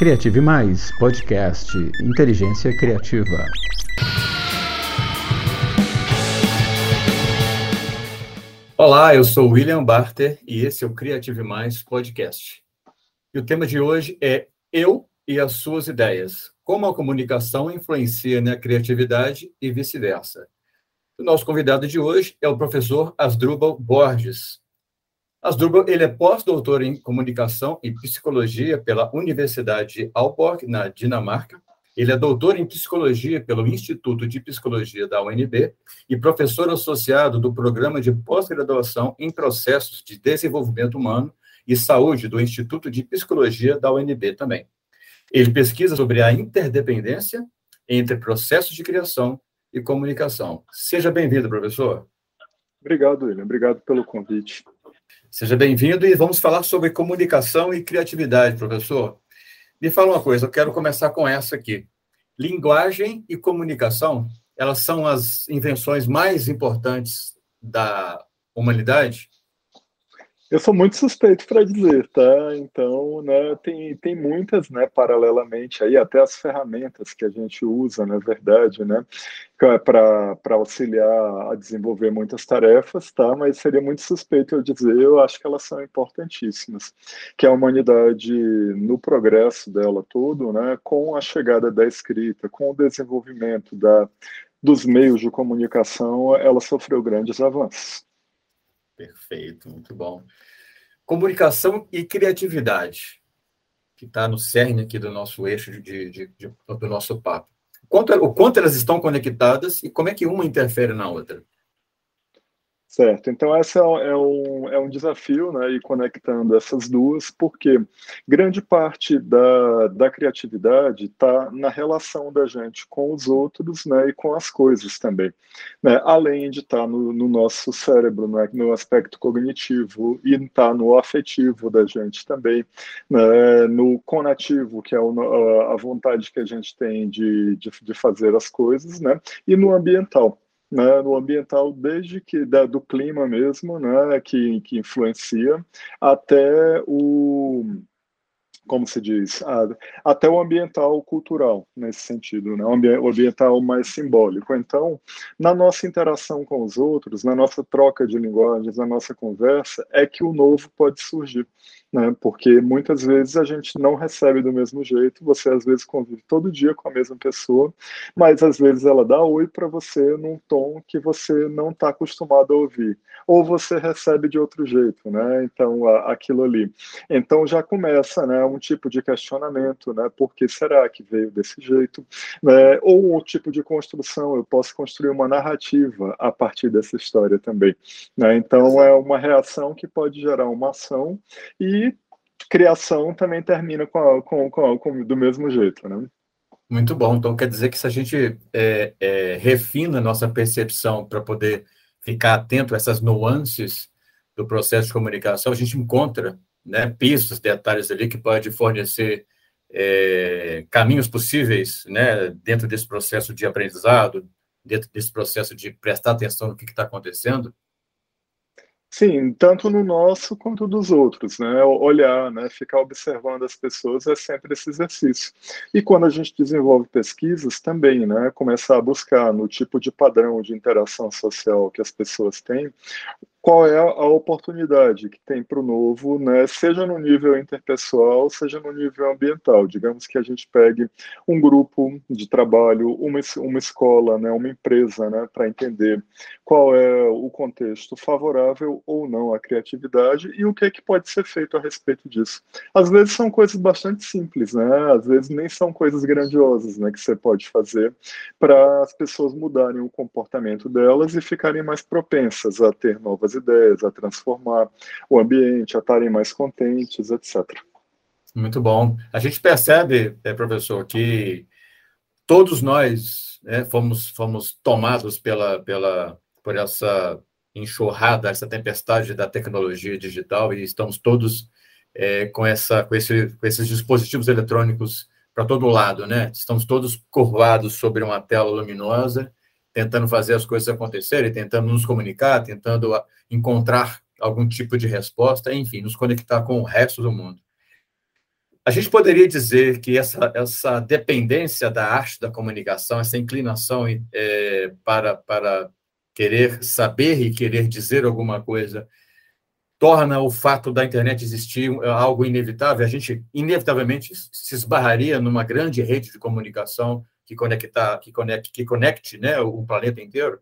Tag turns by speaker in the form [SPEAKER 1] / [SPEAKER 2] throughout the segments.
[SPEAKER 1] Criative Mais, podcast Inteligência Criativa.
[SPEAKER 2] Olá, eu sou William Barter e esse é o Criative Mais podcast. E o tema de hoje é Eu e as suas ideias. Como a comunicação influencia na criatividade e vice-versa. O nosso convidado de hoje é o professor Asdrubal Borges. Asdrubal ele é pós-doutor em comunicação e psicologia pela Universidade de Aalborg, na Dinamarca. Ele é doutor em psicologia pelo Instituto de Psicologia da UNB e professor associado do programa de pós-graduação em processos de desenvolvimento humano e saúde do Instituto de Psicologia da UNB também. Ele pesquisa sobre a interdependência entre processos de criação e comunicação. Seja bem-vindo, professor.
[SPEAKER 3] Obrigado, William. Obrigado pelo convite.
[SPEAKER 2] Seja bem-vindo e vamos falar sobre comunicação e criatividade, professor. Me fala uma coisa, eu quero começar com essa aqui. Linguagem e comunicação, elas são as invenções mais importantes da humanidade?
[SPEAKER 3] Eu sou muito suspeito para dizer, tá? Então, né, tem, tem muitas, né, paralelamente aí, até as ferramentas que a gente usa, na verdade, né, para auxiliar a desenvolver muitas tarefas, tá? Mas seria muito suspeito eu dizer, eu acho que elas são importantíssimas, que a humanidade, no progresso dela todo, né, com a chegada da escrita, com o desenvolvimento da, dos meios de comunicação, ela sofreu grandes avanços.
[SPEAKER 2] Perfeito, muito bom. Comunicação e criatividade, que está no cerne aqui do nosso eixo de, de, de, do nosso papo. Quanto, o quanto elas estão conectadas e como é que uma interfere na outra?
[SPEAKER 3] Certo, então esse é, é um, é um desafio, né, e conectando essas duas, porque grande parte da, da criatividade está na relação da gente com os outros, né, e com as coisas também, né, além de estar tá no, no, nosso cérebro, né, no aspecto cognitivo, e estar tá no afetivo da gente também, né, no conativo, que é o, a vontade que a gente tem de, de, de fazer as coisas, né, e no ambiental né, no ambiental, desde que da, do clima mesmo, né, que, que influencia, até o como se diz, até o ambiental cultural, nesse sentido, né? o ambiental mais simbólico. Então, na nossa interação com os outros, na nossa troca de linguagens, na nossa conversa, é que o novo pode surgir né? Porque muitas vezes a gente não recebe do mesmo jeito, você às vezes convive todo dia com a mesma pessoa, mas às vezes ela dá oi para você num tom que você não está acostumado a ouvir, ou você recebe de outro jeito, né? Então, a, aquilo ali. Então já começa, né, um tipo de questionamento, né? Por que será que veio desse jeito? Né? Ou um tipo de construção, eu posso construir uma narrativa a partir dessa história também, né? Então é uma reação que pode gerar uma ação e criação também termina com, a, com, com, com, do mesmo jeito, né?
[SPEAKER 2] Muito bom. Então quer dizer que se a gente é, é, refina a nossa percepção para poder ficar atento a essas nuances do processo de comunicação, a gente encontra né, pistas, detalhes ali que pode fornecer é, caminhos possíveis né, dentro desse processo de aprendizado, dentro desse processo de prestar atenção no que está acontecendo.
[SPEAKER 3] Sim, tanto no nosso quanto dos outros, né? Olhar, né? Ficar observando as pessoas é sempre esse exercício. E quando a gente desenvolve pesquisas, também, né? Começar a buscar no tipo de padrão de interação social que as pessoas têm, qual é a oportunidade que tem para o novo, né, seja no nível interpessoal, seja no nível ambiental. Digamos que a gente pegue um grupo de trabalho, uma, uma escola, né, uma empresa, né, para entender qual é o contexto favorável ou não à criatividade e o que, é que pode ser feito a respeito disso. Às vezes são coisas bastante simples, né, às vezes nem são coisas grandiosas né, que você pode fazer para as pessoas mudarem o comportamento delas e ficarem mais propensas a ter novas ideias, a transformar o ambiente, a estarem mais contentes, etc.
[SPEAKER 2] Muito bom. A gente percebe, é, professor, que todos nós né, fomos, fomos tomados pela, pela, por essa enxurrada, essa tempestade da tecnologia digital e estamos todos é, com, essa, com, esse, com esses dispositivos eletrônicos para todo lado, né? Estamos todos curvados sobre uma tela luminosa tentando fazer as coisas acontecerem, tentando nos comunicar, tentando encontrar algum tipo de resposta, enfim, nos conectar com o resto do mundo. a gente poderia dizer que essa, essa dependência da arte da comunicação, essa inclinação é, para, para querer saber e querer dizer alguma coisa, torna o fato da internet existir algo inevitável. A gente, inevitavelmente, se esbarraria numa grande rede de comunicação que, conecta, que, conecte, que conecte né, o planeta inteiro.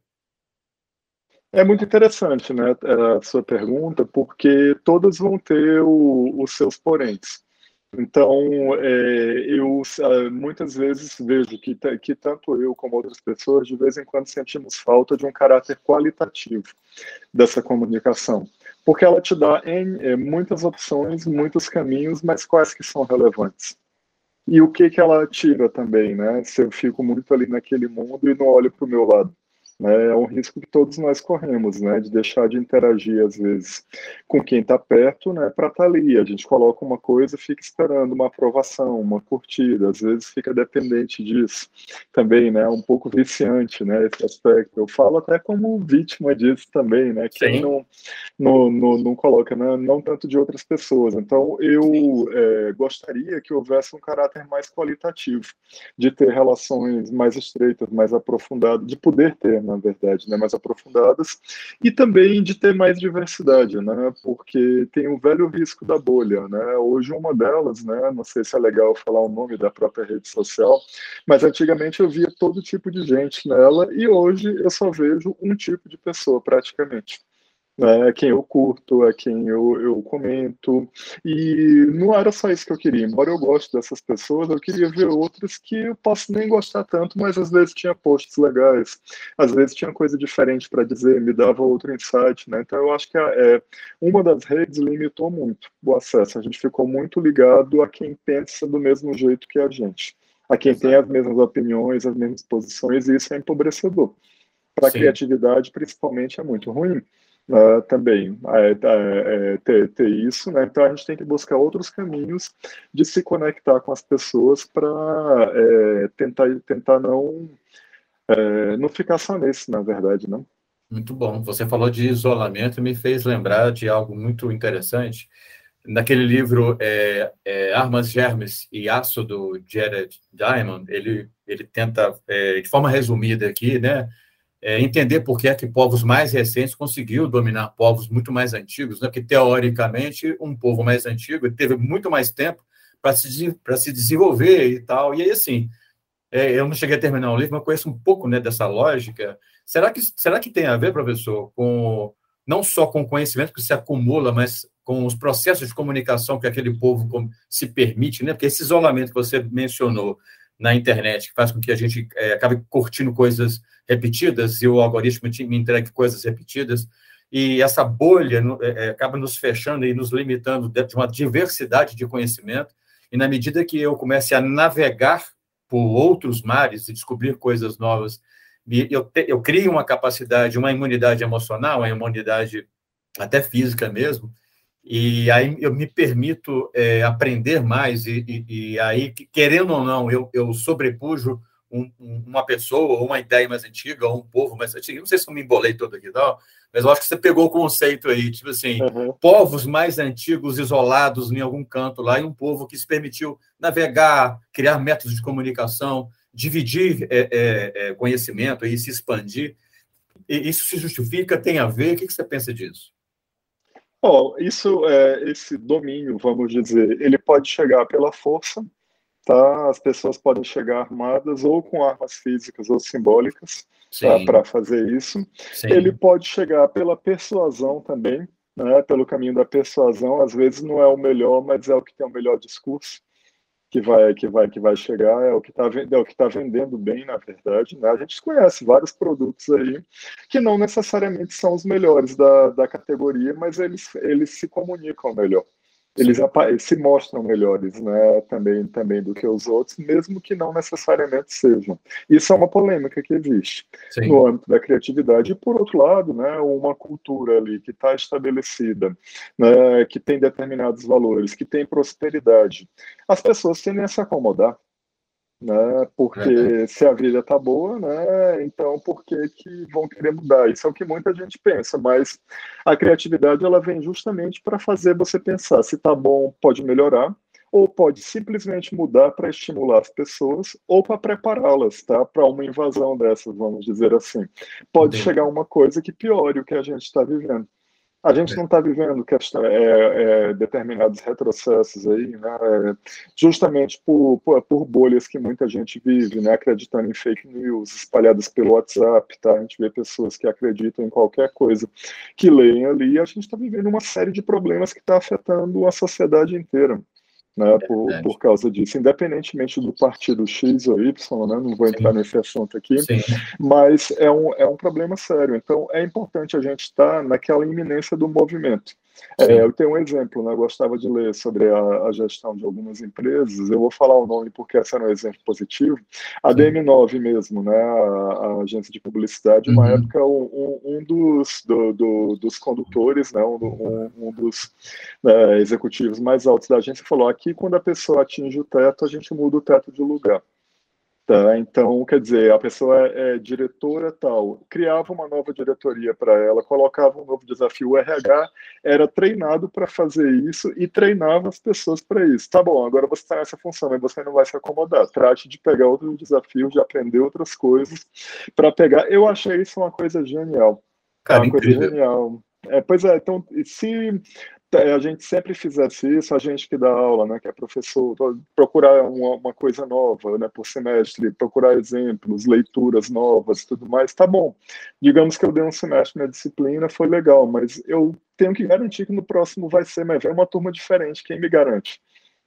[SPEAKER 3] É muito interessante né, a sua pergunta, porque todas vão ter o, os seus poréns. Então, é, eu ah, muitas vezes vejo que, que tanto eu como outras pessoas, de vez em quando, sentimos falta de um caráter qualitativo dessa comunicação, porque ela te dá em, é, muitas opções, muitos caminhos, mas quais que são relevantes? E o que que ela tira também, né? Se eu fico muito ali naquele mundo e não olho para o meu lado. Né? É um risco que todos nós corremos, né? de deixar de interagir, às vezes, com quem está perto né? para estar tá ali. A gente coloca uma coisa e fica esperando uma aprovação, uma curtida, às vezes fica dependente disso também, né? um pouco viciante né? esse aspecto. Eu falo até como vítima disso também, né? quem não, não, não, não, coloca, né? não tanto de outras pessoas. Então, eu é, gostaria que houvesse um caráter mais qualitativo, de ter relações mais estreitas, mais aprofundadas, de poder ter na verdade, né, mais aprofundadas, e também de ter mais diversidade, né, porque tem o velho risco da bolha, né, hoje uma delas, né, não sei se é legal falar o nome da própria rede social, mas antigamente eu via todo tipo de gente nela, e hoje eu só vejo um tipo de pessoa, praticamente né, quem eu curto, é quem eu, eu comento. E não era só isso que eu queria. Embora eu goste dessas pessoas, eu queria ver outras que eu posso nem gostar tanto, mas às vezes tinha posts legais, às vezes tinha coisa diferente para dizer, me dava outro insight. Né? Então eu acho que é, uma das redes limitou muito o acesso. A gente ficou muito ligado a quem pensa do mesmo jeito que a gente. A quem tem as mesmas opiniões, as mesmas posições, e isso é empobrecedor. Para a criatividade, principalmente, é muito ruim uh, também é, é, é, ter, ter, isso, né? Então a gente tem que buscar outros caminhos de se conectar com as pessoas para é, tentar tentar não é, não ficar só nesse, na verdade, não.
[SPEAKER 2] Muito bom. Você falou de isolamento, me fez lembrar de algo muito interessante. Naquele livro é, Armas, Germes e Aço, do Jared Diamond, ele, ele tenta, de forma resumida aqui, né, é, entender por que é que povos mais recentes conseguiu dominar povos muito mais antigos, né? porque teoricamente um povo mais antigo teve muito mais tempo para se, se desenvolver e tal. E aí, assim, é, eu não cheguei a terminar o livro, mas conheço um pouco né, dessa lógica. Será que, será que tem a ver, professor, com não só com o conhecimento que se acumula, mas com os processos de comunicação que aquele povo se permite, né? Porque esse isolamento que você mencionou na internet, que faz com que a gente é, acabe curtindo coisas repetidas e o algoritmo me entregue coisas repetidas. E essa bolha é, é, acaba nos fechando e nos limitando de uma diversidade de conhecimento. E na medida que eu comece a navegar por outros mares e descobrir coisas novas, eu, te, eu crio uma capacidade, uma imunidade emocional, uma imunidade até física mesmo, e aí eu me permito é, aprender mais, e, e, e, aí, querendo ou não, eu, eu sobrepujo um, uma pessoa, ou uma ideia mais antiga, ou um povo mais antigo. Não sei se eu me embolei todo aqui, não, mas eu acho que você pegou o conceito aí, tipo assim, uhum. povos mais antigos, isolados em algum canto lá, e um povo que se permitiu navegar, criar métodos de comunicação, dividir é, é, é conhecimento e se expandir. E isso se justifica, tem a ver? O que você pensa disso?
[SPEAKER 3] Oh, isso é esse domínio, vamos dizer, ele pode chegar pela força, tá? As pessoas podem chegar armadas ou com armas físicas ou simbólicas tá? para fazer isso. Sim. Ele pode chegar pela persuasão também, né? Pelo caminho da persuasão. Às vezes não é o melhor, mas é o que tem o melhor discurso que vai que vai que vai chegar é o que está é o que tá vendendo bem na verdade né? a gente conhece vários produtos aí que não necessariamente são os melhores da, da categoria mas eles eles se comunicam melhor eles se mostram melhores, né, também, também do que os outros, mesmo que não necessariamente sejam. Isso é uma polêmica que existe Sim. no âmbito da criatividade. E, por outro lado, né, uma cultura ali que está estabelecida, né, que tem determinados valores, que tem prosperidade, as pessoas tendem a se acomodar né? Porque é. se a vida tá boa, né? Então por que que vão querer mudar? Isso é o que muita gente pensa, mas a criatividade ela vem justamente para fazer você pensar se tá bom, pode melhorar, ou pode simplesmente mudar para estimular as pessoas ou para prepará-las tá, para uma invasão dessas, vamos dizer assim. Pode Entendi. chegar uma coisa que piore o que a gente está vivendo. A gente não está vivendo questão, é, é, determinados retrocessos aí, né, é, justamente por, por, por, bolhas que muita gente vive, né, acreditando em fake news espalhadas pelo WhatsApp, tá? A gente vê pessoas que acreditam em qualquer coisa que leem ali, a gente está vivendo uma série de problemas que está afetando a sociedade inteira né, é por, por causa disso, independentemente do partido X ou Y, né, não vou entrar Sim. nesse assunto aqui, Sim. mas é um, é um problema sério. Então, é importante a gente estar naquela iminência do movimento. É, eu tenho um exemplo, né? eu gostava de ler sobre a, a, gestão de algumas empresas, eu vou falar o nome porque esse era um exemplo positivo. A DM9 mesmo, né? a, a agência de publicidade, uma uhum. época um, um dos, do, do, dos condutores, né? um, um dos né, executivos mais altos da agência falou, aqui quando a pessoa atinge o teto, a gente muda o teto de lugar. Tá? Então, quer dizer, a pessoa é, é diretora tal, criava uma nova diretoria para ela, colocava um novo desafio. O RH era treinado para fazer isso e treinava as pessoas para isso. Tá bom, agora você está nessa função, mas você não vai se acomodar. Trate de pegar outros desafios, de aprender outras coisas para pegar. Eu achei isso uma coisa genial.
[SPEAKER 2] Cara, uma incrível.
[SPEAKER 3] coisa genial. É, pois é, então, se é, a gente sempre fizesse isso, a gente que dá aula, né, que é professor, procurar uma, uma, coisa nova, né, por semestre, procurar exemplos, leituras novas, tudo mais, tá bom. Digamos que eu dei um semestre na disciplina, foi legal, mas eu tenho que garantir que no próximo vai ser, mas é uma turma diferente, quem me garante?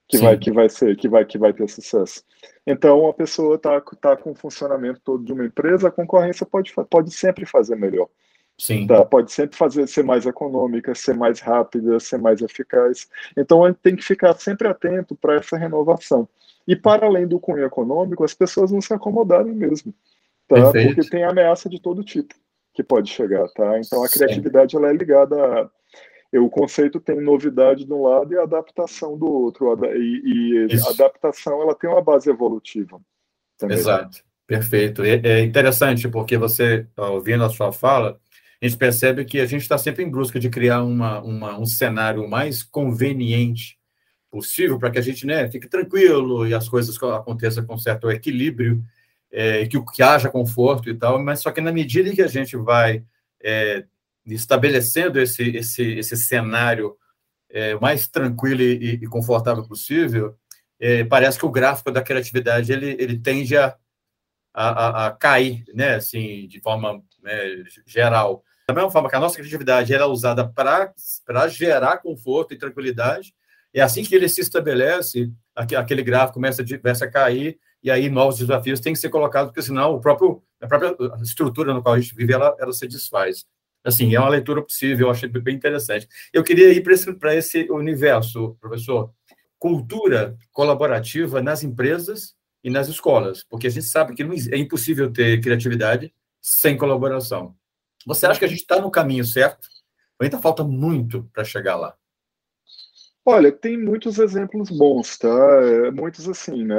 [SPEAKER 3] Que vai, que vai ser, que vai, que vai ter sucesso. Então, a pessoa está tá com o funcionamento todo de uma empresa, a concorrência pode, pode sempre fazer melhor.
[SPEAKER 2] Sim.
[SPEAKER 3] Tá? Pode sempre fazer ser mais econômica, ser mais rápida, ser mais eficaz. Então a gente tem que ficar sempre atento para essa renovação. E para além do cunho econômico, as pessoas não se acomodarem mesmo, tá? Porque tem ameaça de todo tipo que pode chegar, tá? Então a criatividade ela é ligada a o conceito tem novidade de um lado e adaptação do outro. E, e adaptação ela tem uma base evolutiva.
[SPEAKER 2] Também. Exato, perfeito. É, é interessante porque você, ouvindo a sua fala, a gente percebe que a gente está sempre em busca de criar uma, uma, um cenário mais conveniente possível para que a gente né, fique tranquilo e as coisas aconteçam com certo equilíbrio, é, que, que haja conforto e tal, mas só que na medida que a gente vai é, estabelecendo esse, esse, esse cenário é, mais tranquilo e, e confortável possível, é, parece que o gráfico da criatividade ele, ele tende a, a, a cair, né, assim, de forma né, geral. Da mesma forma que a nossa criatividade era é usada para gerar conforto e tranquilidade, é assim que ele se estabelece, aquele gráfico começa, começa a cair, e aí novos desafios têm que ser colocados, porque senão o próprio, a própria estrutura no qual a gente vive, ela, ela se desfaz. Assim, é uma leitura possível, eu achei bem interessante. Eu queria ir para esse, esse universo, professor. Cultura colaborativa nas empresas e nas escolas, porque a gente sabe que é impossível ter criatividade sem colaboração. Você acha que a gente está no caminho certo? Ainda falta muito para chegar lá.
[SPEAKER 3] Olha, tem muitos exemplos bons, tá? É, muitos assim, né?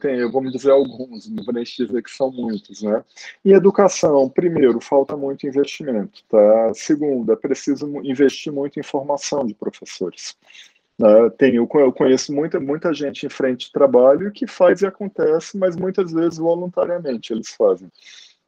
[SPEAKER 3] Tem, eu vou me dizer alguns, não vou nem dizer que são muitos, né? Em educação, primeiro, falta muito investimento, tá? Segundo, é preciso investir muito em formação de professores. Né? Tem, eu conheço muita, muita gente em frente de trabalho que faz e acontece, mas muitas vezes voluntariamente eles fazem.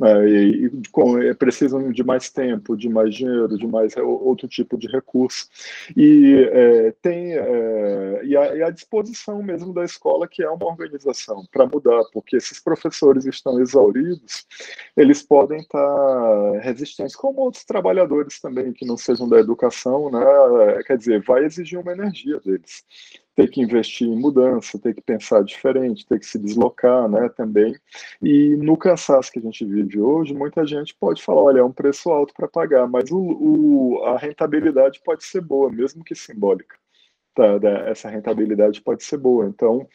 [SPEAKER 3] É, e, e é, precisam de mais tempo, de mais dinheiro, de mais outro tipo de recurso. E é, tem é, e, a, e, a, disposição mesmo da escola, que é uma organização para mudar, porque esses professores estão exauridos, eles podem estar resistentes, como outros trabalhadores também que não sejam da educação, né? quer dizer, vai exigir uma energia deles ter que investir em mudança, ter que pensar diferente, ter que se deslocar, né, também. E no cansaço que a gente vive hoje, muita gente pode falar, olha, é um preço alto para pagar, mas o, o, a rentabilidade pode ser boa, mesmo que simbólica tá, essa rentabilidade pode ser boa. Então,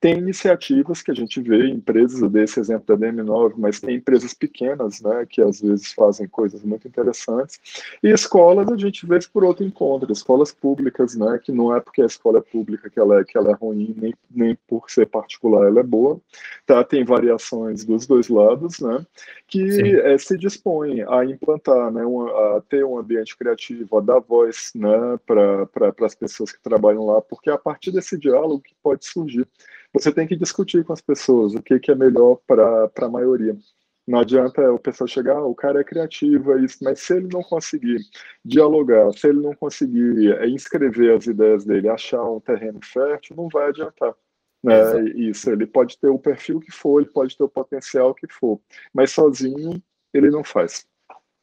[SPEAKER 3] tem iniciativas que a gente vê, empresas, desse exemplo da DM9, mas tem empresas pequenas, né, que às vezes fazem coisas muito interessantes, e escolas a gente vê por outro encontro, escolas públicas, né, que não é porque a escola é pública que ela é, que ela é ruim, nem, nem por ser particular ela é boa, tá, tem variações dos dois lados, né, que é, se dispõem a implantar, né, uma, a ter um ambiente criativo, a dar voz, né, para as pessoas que trabalham trabalham lá, porque é a partir desse diálogo que pode surgir. Você tem que discutir com as pessoas o que, que é melhor para a maioria. Não adianta o pessoal chegar, ah, o cara é criativo, é isso, mas se ele não conseguir dialogar, se ele não conseguir é, inscrever as ideias dele, achar um terreno fértil, não vai adiantar. Né? Isso, ele pode ter o perfil que for, ele pode ter o potencial que for, mas sozinho ele não faz.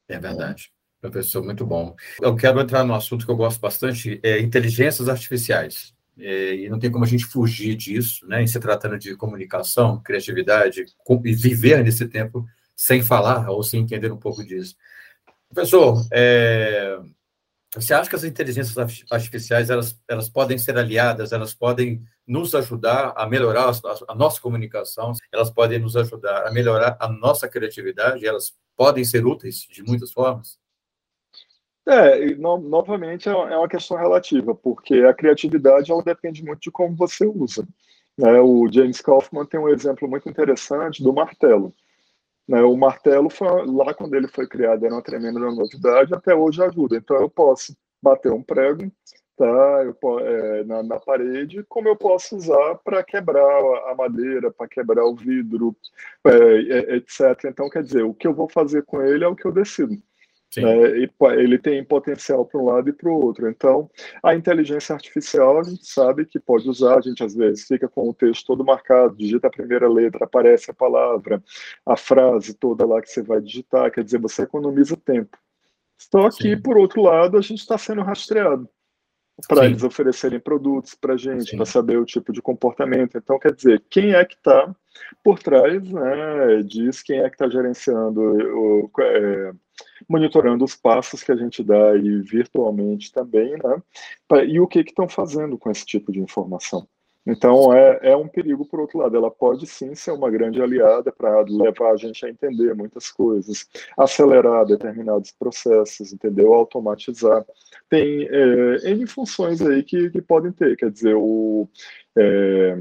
[SPEAKER 2] É verdade. Professor, muito bom. Eu quero entrar no assunto que eu gosto bastante, é inteligências artificiais. É, e não tem como a gente fugir disso, né? Em se tratando de comunicação, criatividade, e viver nesse tempo sem falar ou sem entender um pouco disso. Professor, é, você acha que as inteligências artificiais elas, elas podem ser aliadas, elas podem nos ajudar a melhorar a, a nossa comunicação, elas podem nos ajudar a melhorar a nossa criatividade, elas podem ser úteis de muitas formas?
[SPEAKER 3] É, no, novamente é, é uma questão relativa, porque a criatividade ela depende muito de como você usa. Né? O James Kaufman tem um exemplo muito interessante do martelo. Né? O martelo, foi, lá quando ele foi criado, era uma tremenda novidade, até hoje ajuda. Então eu posso bater um prego tá, eu, é, na, na, parede, como eu posso usar para quebrar a madeira, para quebrar o vidro, é, é, etc. Então, quer dizer, o que eu vou fazer com ele é o que eu decido. É, ele tem potencial para um lado e para o outro. Então, a inteligência artificial, a gente sabe que pode usar, a gente às vezes fica com o texto todo marcado, digita a primeira letra, aparece a palavra, a frase toda lá que você vai digitar, quer dizer, você economiza tempo. Só que, Sim. por outro lado, a gente está sendo rastreado para eles oferecerem produtos para a gente, para saber o tipo de comportamento. Então, quer dizer, quem é que está por trás né, diz quem é que está gerenciando, o, é, monitorando os passos que a gente dá aí virtualmente também, né, e o que estão fazendo com esse tipo de informação. Então, é, é um perigo, por outro lado. Ela pode sim ser uma grande aliada para levar a gente a entender muitas coisas, acelerar determinados processos, entendeu? Automatizar. Tem é, N funções aí que, que podem ter. Quer dizer, o, é,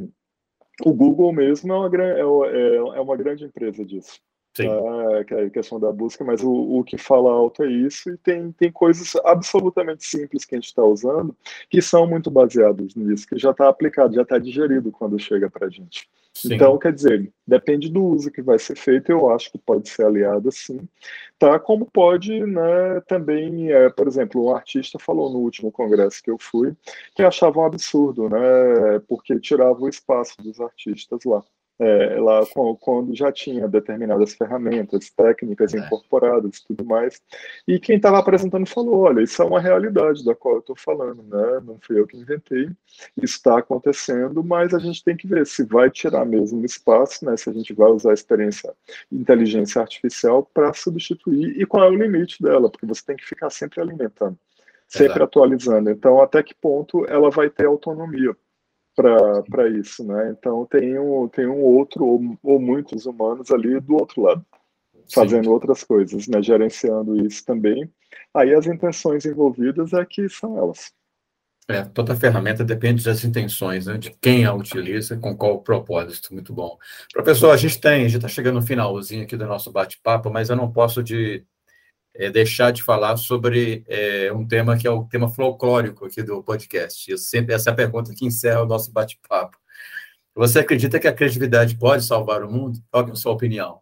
[SPEAKER 3] o Google mesmo é uma, é, é, é uma grande empresa disso. Sim. Tá? que é a questão da busca, mas o, o, que fala alto é isso, e tem, tem coisas absolutamente simples que a gente está usando que são muito baseadas nisso, que já está aplicado, já está digerido quando chega para a gente. Sim. Então, quer dizer, depende do uso que vai ser feito, eu acho que pode ser aliado sim, tá? Como pode, né, também, é, por exemplo, um artista falou no último congresso que eu fui, que achava um absurdo, né, porque tirava o espaço dos artistas lá é, lá quando já tinha determinadas ferramentas técnicas é. incorporadas e tudo mais. E quem estava apresentando falou: olha, isso é uma realidade da qual eu estou falando, né? Não fui eu que inventei, isso está acontecendo, mas a gente tem que ver se vai tirar mesmo espaço, né? Se a gente vai usar a experiência inteligência artificial para substituir e qual é o limite dela, porque você tem que ficar sempre alimentando, sempre Exato. atualizando. Então, até que ponto ela vai ter autonomia? Para isso, né? Então tem um, tem um outro ou, ou muitos humanos ali do outro lado, fazendo Sim. outras coisas, né? Gerenciando isso também. Aí as intenções envolvidas é que são elas.
[SPEAKER 2] É, toda ferramenta depende das intenções, né, de quem a utiliza, com qual propósito. Muito bom. Professor, a gente tem, já está chegando no finalzinho aqui do nosso bate-papo, mas eu não posso de é, deixar de falar sobre é, um tema que é o tema folclórico aqui do podcast. Eu sempre essa é a pergunta que encerra o nosso bate-papo. Você acredita que a criatividade pode salvar o mundo? Qual é a sua opinião?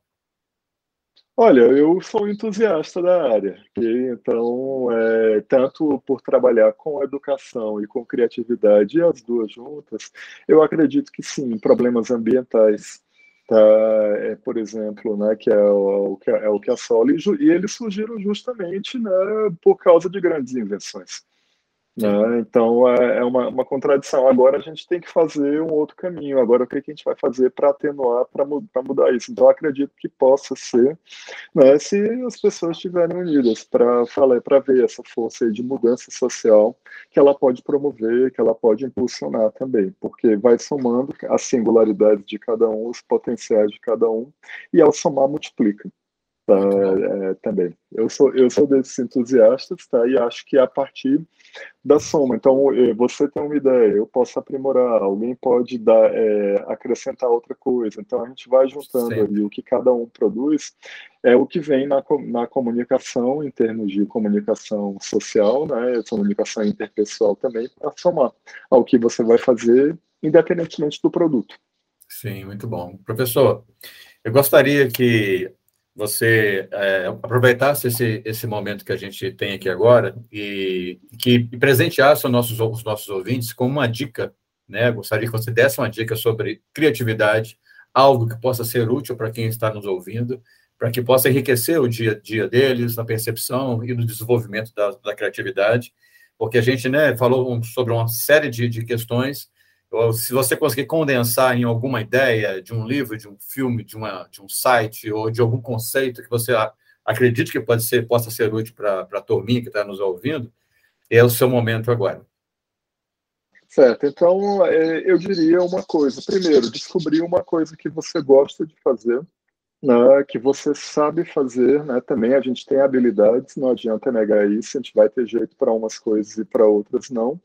[SPEAKER 3] Olha, eu sou entusiasta da área, então, é, tanto por trabalhar com educação e com criatividade, as duas juntas, eu acredito que sim, problemas ambientais tá, é, por exemplo, né, que é o, que é o que assola, e, e eles surgiram justamente né, por causa de grandes invenções. Né? Então é, é uma, uma, contradição. Agora a gente tem que fazer um outro caminho. Agora o que, a gente vai fazer para atenuar, para mudar isso? Então acredito que possa ser, né, se as pessoas estiverem unidas para falar, para ver essa força de mudança social que ela pode promover, que ela pode impulsionar também, porque vai somando as singularidades de cada um, os potenciais de cada um, e ao somar multiplica. Tá? É, também. Eu sou, eu sou desses entusiastas, tá? E acho que a partir da soma. Então, você tem uma ideia, eu posso aprimorar, alguém pode dar, é, acrescentar outra coisa. Então, a gente vai juntando Sim. ali o que cada um produz, é o que vem na, na comunicação, em termos de comunicação social, né? Comunicação interpessoal também, para somar ao que você vai fazer, independentemente do produto.
[SPEAKER 2] Sim, muito bom. Professor, eu gostaria que você é, aproveitasse esse, esse momento que a gente tem aqui agora e que presenteasse os nossos, os nossos ouvintes com uma dica, né? Gostaria que você desse uma dica sobre criatividade, algo que possa ser útil para quem está nos ouvindo, para que possa enriquecer o dia a dia deles, na percepção e no desenvolvimento da, da criatividade, porque a gente né, falou sobre uma série de, de questões se você conseguir condensar em alguma ideia de um livro, de um filme, de, uma, de um site ou de algum conceito que você acredite que pode ser, possa ser útil para a turminha que está nos ouvindo, é o seu momento agora.
[SPEAKER 3] Certo, então é, eu diria uma coisa. Primeiro, descobrir uma coisa que você gosta de fazer, né, que você sabe fazer, né? Também a gente tem habilidades, não adianta negar isso, a gente vai ter jeito para umas coisas e para outras não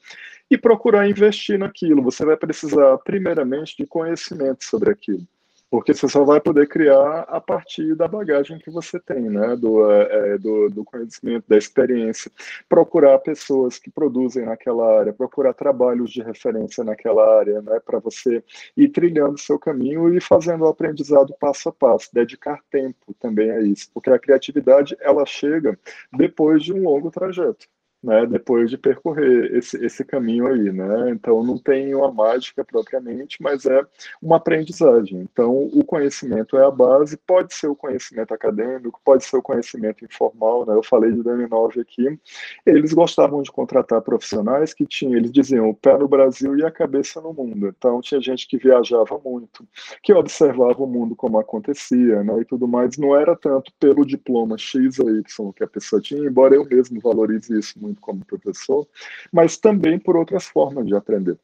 [SPEAKER 3] e procurar investir naquilo. Você vai precisar, primeiramente, de conhecimento sobre aquilo, porque você só vai poder criar a partir da bagagem que você tem, né? do, é, é, do, do conhecimento, da experiência. Procurar pessoas que produzem naquela área, procurar trabalhos de referência naquela área, né? para você ir trilhando o seu caminho e fazendo o aprendizado passo a passo, dedicar tempo também a isso, porque a criatividade ela chega depois de um longo trajeto né, depois de percorrer esse, esse caminho aí, né? Então não tem uma mágica propriamente, mas é uma aprendizagem. Então o conhecimento é a base, pode ser o conhecimento acadêmico, pode ser o conhecimento informal, né? Eu falei de Dani 9 aqui. Eles gostavam de contratar profissionais que tinham, eles diziam, o pé no Brasil e a cabeça no mundo. Então tinha gente que viajava muito, que observava o mundo como acontecia, né, e tudo mais. Não era tanto pelo diploma X ou Y que a pessoa tinha, embora eu mesmo valorize isso muito como professor, mas também por outras formas de aprender.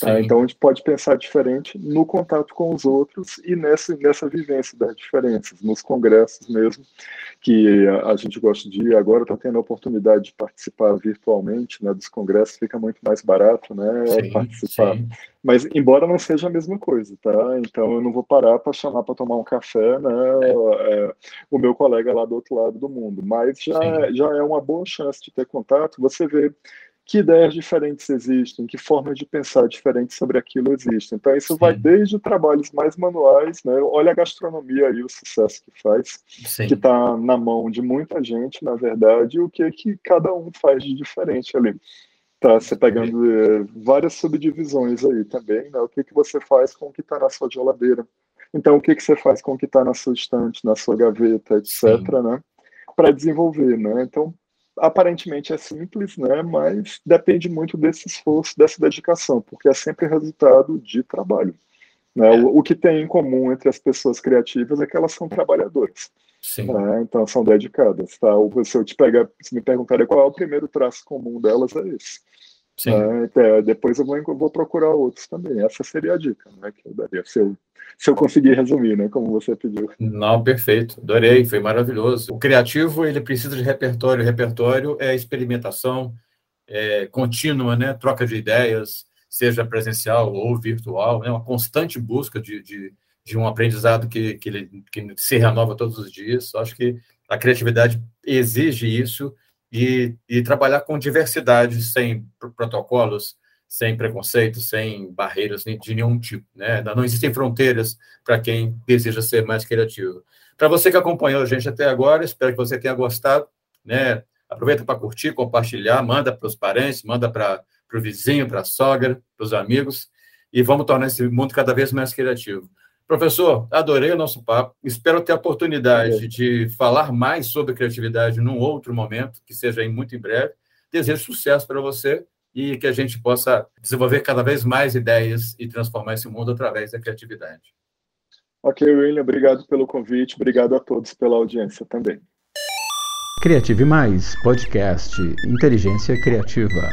[SPEAKER 3] Tá? Então a gente pode pensar diferente no contato com os outros e nessa, nessa vivência das diferenças, nos congressos mesmo, que a, a gente gosta de ir. Agora está tendo a oportunidade de participar virtualmente né, dos congressos, fica muito mais barato né, sim, participar. Sim. Mas embora não seja a mesma coisa, tá? Então eu não vou parar para chamar para tomar um café, né? É. É, o meu colega lá do outro lado do mundo. Mas já, já é uma boa chance de ter contato. Você vê que ideias diferentes existem, que formas de pensar diferentes sobre aquilo existem. Então, isso Sim. vai desde trabalhos mais manuais, né? Olha a gastronomia aí, o sucesso que faz, Sim. que está na mão de muita gente, na verdade, e o que, é que cada um faz de diferente ali. Tá, você pegando é, várias subdivisões aí também, né? O que, que você faz com o que está na sua geladeira. Então, o que, que você faz com o que está na sua estante, na sua gaveta, etc., Sim. né? Para desenvolver, né? Então, aparentemente é simples, né? Mas depende muito desse esforço, dessa dedicação, porque é sempre resultado de trabalho. Né? É. O, o, que tem em comum entre as pessoas criativas é que elas são trabalhadoras. Né? Então são dedicadas. Tá? Se eu te pegar, se me perguntarem qual é o primeiro traço comum delas, é esse. É, depois eu vou, vou, procurar outros também. Essa seria a dica né, que eu daria, se eu, se eu conseguir resumir, né, como você pediu.
[SPEAKER 2] Não, perfeito. Adorei, foi maravilhoso. O criativo, ele precisa de repertório. O repertório é experimentação é, contínua, né, troca de ideias, seja presencial ou virtual, né, uma constante busca de, de, de um aprendizado que, que, ele, que se renova todos os dias. Acho que a criatividade exige isso e, e trabalhar com diversidade, sem protocolos, sem preconceitos, sem barreiras de nenhum tipo. Né? Não existem fronteiras para quem deseja ser mais criativo. Para você que acompanhou a gente até agora, espero que você tenha gostado. Né? Aproveita para curtir, compartilhar, manda para os parentes, manda para o vizinho, para a sogra, para os amigos, e vamos tornar esse mundo cada vez mais criativo. Professor, adorei o nosso papo. Espero ter a oportunidade é. de falar mais sobre criatividade num outro momento, que seja em muito em breve. Desejo sucesso para você e que a gente possa desenvolver cada vez mais ideias e transformar esse mundo através da criatividade.
[SPEAKER 3] Ok, William, obrigado pelo convite, obrigado a todos pela audiência também.
[SPEAKER 1] Criative Mais, podcast Inteligência Criativa.